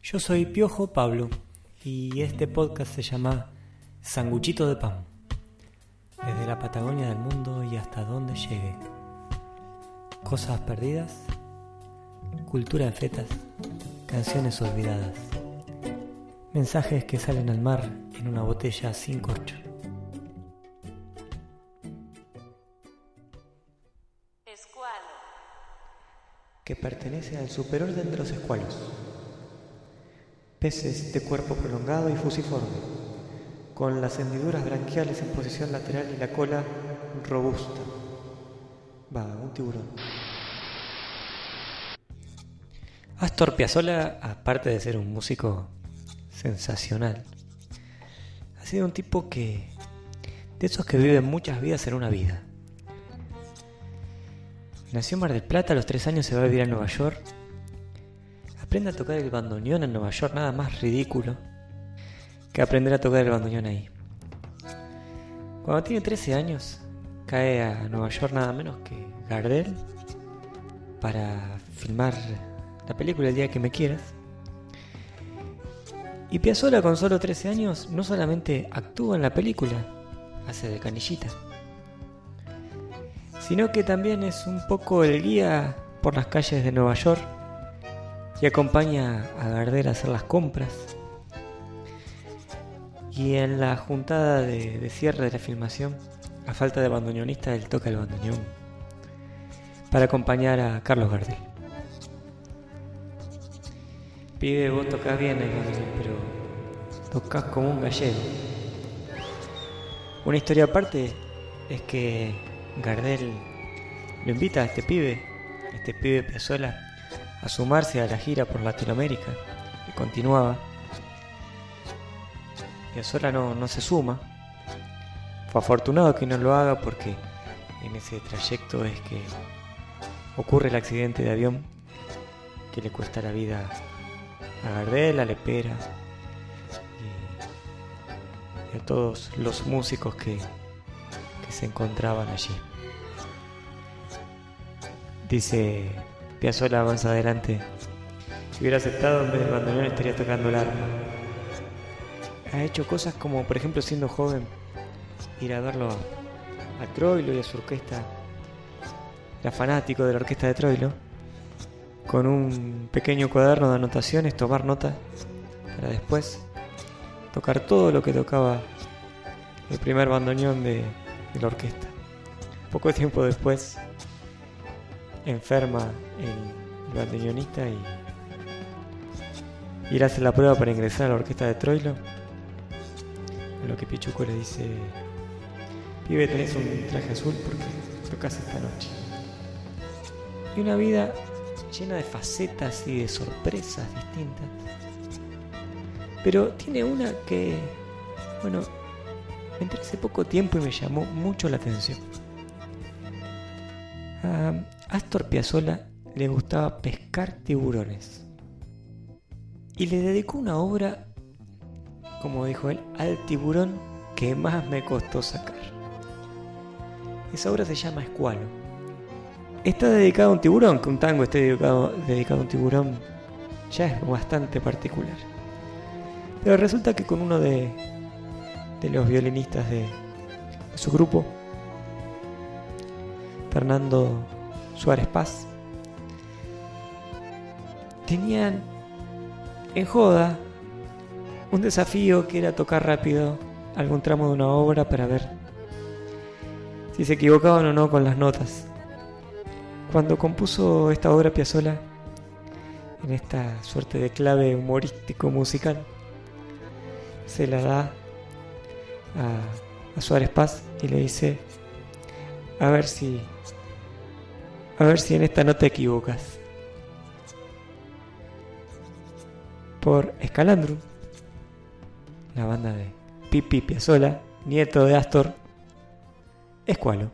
Yo soy Piojo Pablo y este podcast se llama Sanguchito de Pan. Desde la Patagonia del mundo y hasta donde llegue. Cosas perdidas, cultura en fetas, canciones olvidadas. Mensajes que salen al mar en una botella sin corcho. Escualo. Que pertenece al superorden de los escualos. Peces de cuerpo prolongado y fusiforme, con las hendiduras branquiales en posición lateral y la cola robusta. Va, un tiburón. Astor Piazzolla, aparte de ser un músico sensacional, ha sido un tipo que. de esos que viven muchas vidas en una vida. Nació en Mar del Plata, a los tres años se va a vivir a Nueva York. Aprende a tocar el bandoneón en Nueva York, nada más ridículo que aprender a tocar el bandoneón ahí. Cuando tiene 13 años, cae a Nueva York nada menos que Gardel para filmar la película El día que me quieras. Y Piazzolla con solo 13 años no solamente actúa en la película, hace de canillita, sino que también es un poco el guía por las calles de Nueva York y acompaña a Gardel a hacer las compras. Y en la juntada de, de cierre de la filmación, a falta de bandoneonista, él toca el bandoneón para acompañar a Carlos Gardel. Pibe, vos tocás bien el bandoneón, pero tocas como un gallego. Una historia aparte es que Gardel lo invita a este pibe, este pibe Piazzolla, a sumarse a la gira por Latinoamérica, que continuaba. Piazzolla no, no se suma. Fue afortunado que no lo haga porque en ese trayecto es que ocurre el accidente de avión que le cuesta la vida a Gardel, a Lepera y, y a todos los músicos que, que se encontraban allí. Dice Piazzolla más adelante, si hubiera aceptado en vez del bandoneón estaría tocando el arma. Ha hecho cosas como, por ejemplo, siendo joven, ir a verlo a Troilo y a su orquesta. Era fanático de la orquesta de Troilo. Con un pequeño cuaderno de anotaciones, tomar nota para después tocar todo lo que tocaba el primer bandoneón de, de la orquesta. Poco tiempo después enferma el bandoneonista y, y él hace la prueba para ingresar a la orquesta de Troilo. A lo que Pichuco le dice, pibe tenés un traje azul porque tocas esta noche. Y una vida llena de facetas y de sorpresas distintas. Pero tiene una que, bueno, me entré hace poco tiempo y me llamó mucho la atención. A Astor Piazzolla le gustaba pescar tiburones. Y le dedicó una obra, como dijo él, al tiburón que más me costó sacar. Esa obra se llama Escualo. Está dedicado a un tiburón, que un tango esté dedicado, dedicado a un tiburón ya es bastante particular. Pero resulta que con uno de, los violinistas de su grupo, Fernando Suárez Paz, tenían en joda un desafío que era tocar rápido algún tramo de una obra para ver si se equivocaban o no con las notas. Cuando compuso esta obra Piazzolla, en esta suerte de clave humorístico musical, se la da a, a Suárez Paz y le dice, a ver si, a ver si en esta no te equivocas. Por Escalandrum, la banda de Pipi Piazzola, nieto de Astor, Escualo.